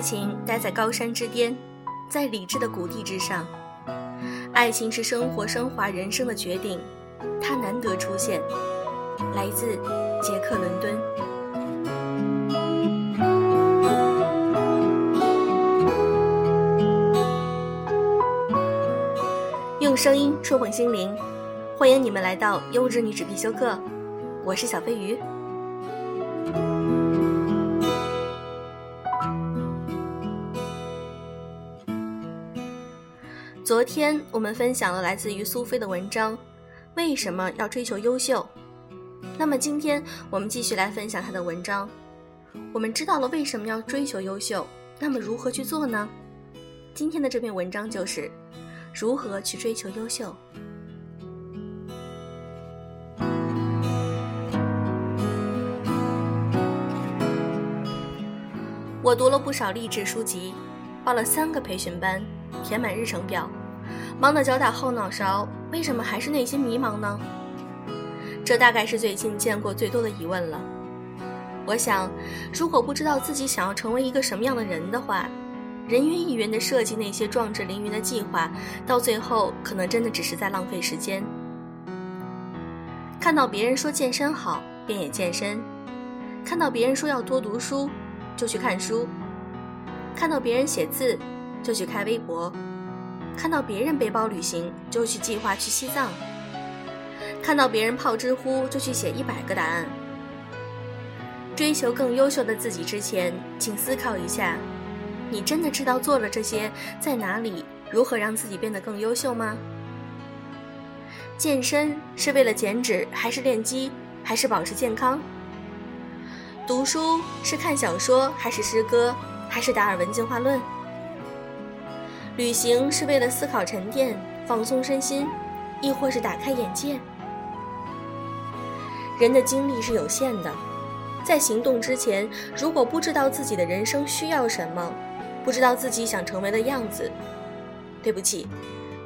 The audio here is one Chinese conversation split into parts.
爱情待在高山之巅，在理智的谷地之上。爱情是生活升华人生的决定，它难得出现。来自捷克伦敦。用声音触碰心灵，欢迎你们来到优质女子必修课，我是小飞鱼。昨天我们分享了来自于苏菲的文章，为什么要追求优秀？那么今天我们继续来分享她的文章。我们知道了为什么要追求优秀，那么如何去做呢？今天的这篇文章就是如何去追求优秀。我读了不少励志书籍，报了三个培训班，填满日程表，忙得脚打后脑勺，为什么还是内心迷茫呢？这大概是最近见过最多的疑问了。我想，如果不知道自己想要成为一个什么样的人的话，人云亦云的设计那些壮志凌云的计划，到最后可能真的只是在浪费时间。看到别人说健身好，便也健身；看到别人说要多读书，就去看书；看到别人写字，就去开微博；看到别人背包旅行，就去计划去西藏。看到别人泡知乎，就去写一百个答案。追求更优秀的自己之前，请思考一下：你真的知道做了这些在哪里，如何让自己变得更优秀吗？健身是为了减脂，还是练肌，还是保持健康？读书是看小说，还是诗歌，还是达尔文进化论？旅行是为了思考沉淀、放松身心，亦或是打开眼界？人的精力是有限的，在行动之前，如果不知道自己的人生需要什么，不知道自己想成为的样子，对不起，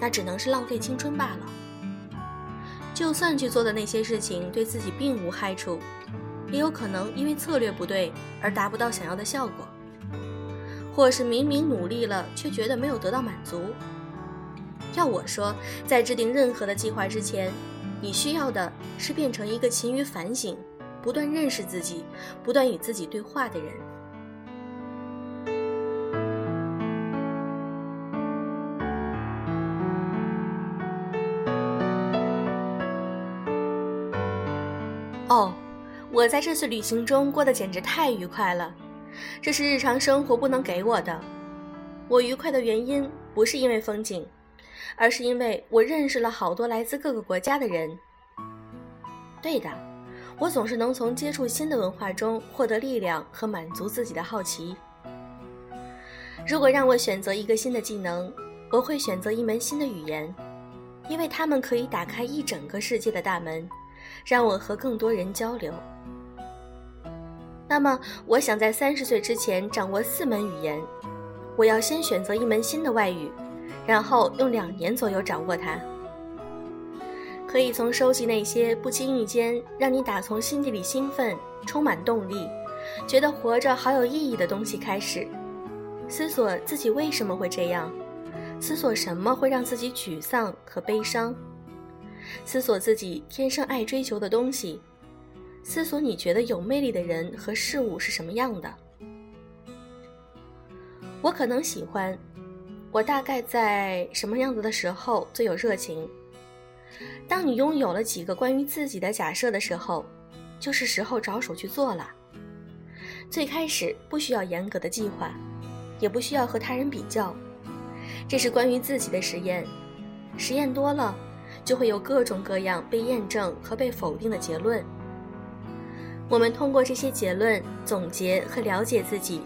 那只能是浪费青春罢了。就算去做的那些事情对自己并无害处，也有可能因为策略不对而达不到想要的效果，或是明明努力了却觉得没有得到满足。要我说，在制定任何的计划之前，你需要的是变成一个勤于反省、不断认识自己、不断与自己对话的人。哦，我在这次旅行中过得简直太愉快了，这是日常生活不能给我的。我愉快的原因不是因为风景。而是因为我认识了好多来自各个国家的人。对的，我总是能从接触新的文化中获得力量和满足自己的好奇。如果让我选择一个新的技能，我会选择一门新的语言，因为它们可以打开一整个世界的大门，让我和更多人交流。那么，我想在三十岁之前掌握四门语言，我要先选择一门新的外语。然后用两年左右掌握它，可以从收集那些不经意间让你打从心底里兴奋、充满动力、觉得活着好有意义的东西开始，思索自己为什么会这样，思索什么会让自己沮丧和悲伤，思索自己天生爱追求的东西，思索你觉得有魅力的人和事物是什么样的。我可能喜欢。我大概在什么样子的时候最有热情？当你拥有了几个关于自己的假设的时候，就是时候着手去做了。最开始不需要严格的计划，也不需要和他人比较，这是关于自己的实验。实验多了，就会有各种各样被验证和被否定的结论。我们通过这些结论总结和了解自己。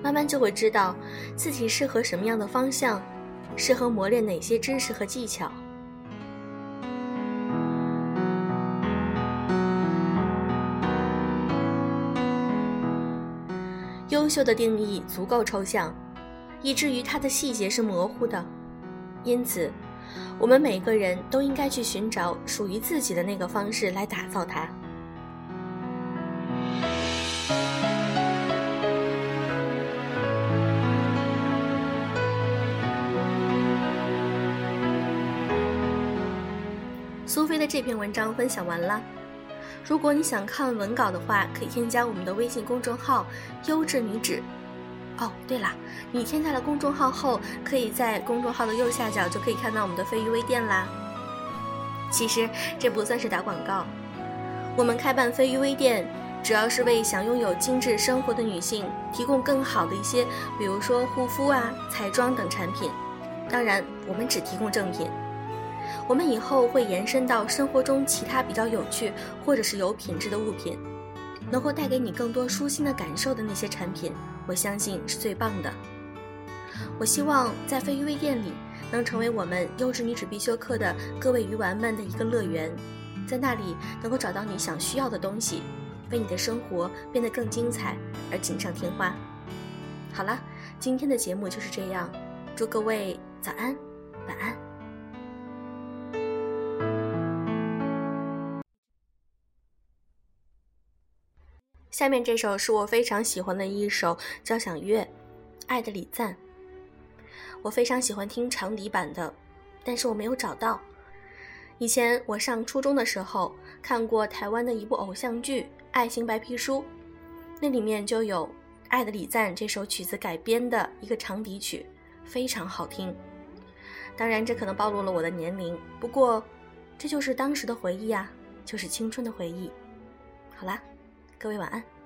慢慢就会知道自己适合什么样的方向，适合磨练哪些知识和技巧。优秀的定义足够抽象，以至于它的细节是模糊的。因此，我们每个人都应该去寻找属于自己的那个方式来打造它。的这篇文章分享完了。如果你想看文稿的话，可以添加我们的微信公众号“优质女纸”。哦，对了，你添加了公众号后，可以在公众号的右下角就可以看到我们的飞鱼微店啦。其实这不算是打广告，我们开办飞鱼微店，主要是为想拥有精致生活的女性提供更好的一些，比如说护肤啊、彩妆等产品。当然，我们只提供正品。我们以后会延伸到生活中其他比较有趣或者是有品质的物品，能够带给你更多舒心的感受的那些产品，我相信是最棒的。我希望在飞鱼微店里能成为我们优质女子必修课的各位鱼丸们的一个乐园，在那里能够找到你想需要的东西，为你的生活变得更精彩而锦上添花。好了，今天的节目就是这样，祝各位早安，晚安。下面这首是我非常喜欢的一首交响乐，《爱的礼赞》。我非常喜欢听长笛版的，但是我没有找到。以前我上初中的时候看过台湾的一部偶像剧《爱情白皮书》，那里面就有《爱的礼赞》这首曲子改编的一个长笛曲，非常好听。当然，这可能暴露了我的年龄，不过这就是当时的回忆啊，就是青春的回忆。好啦。各位晚安。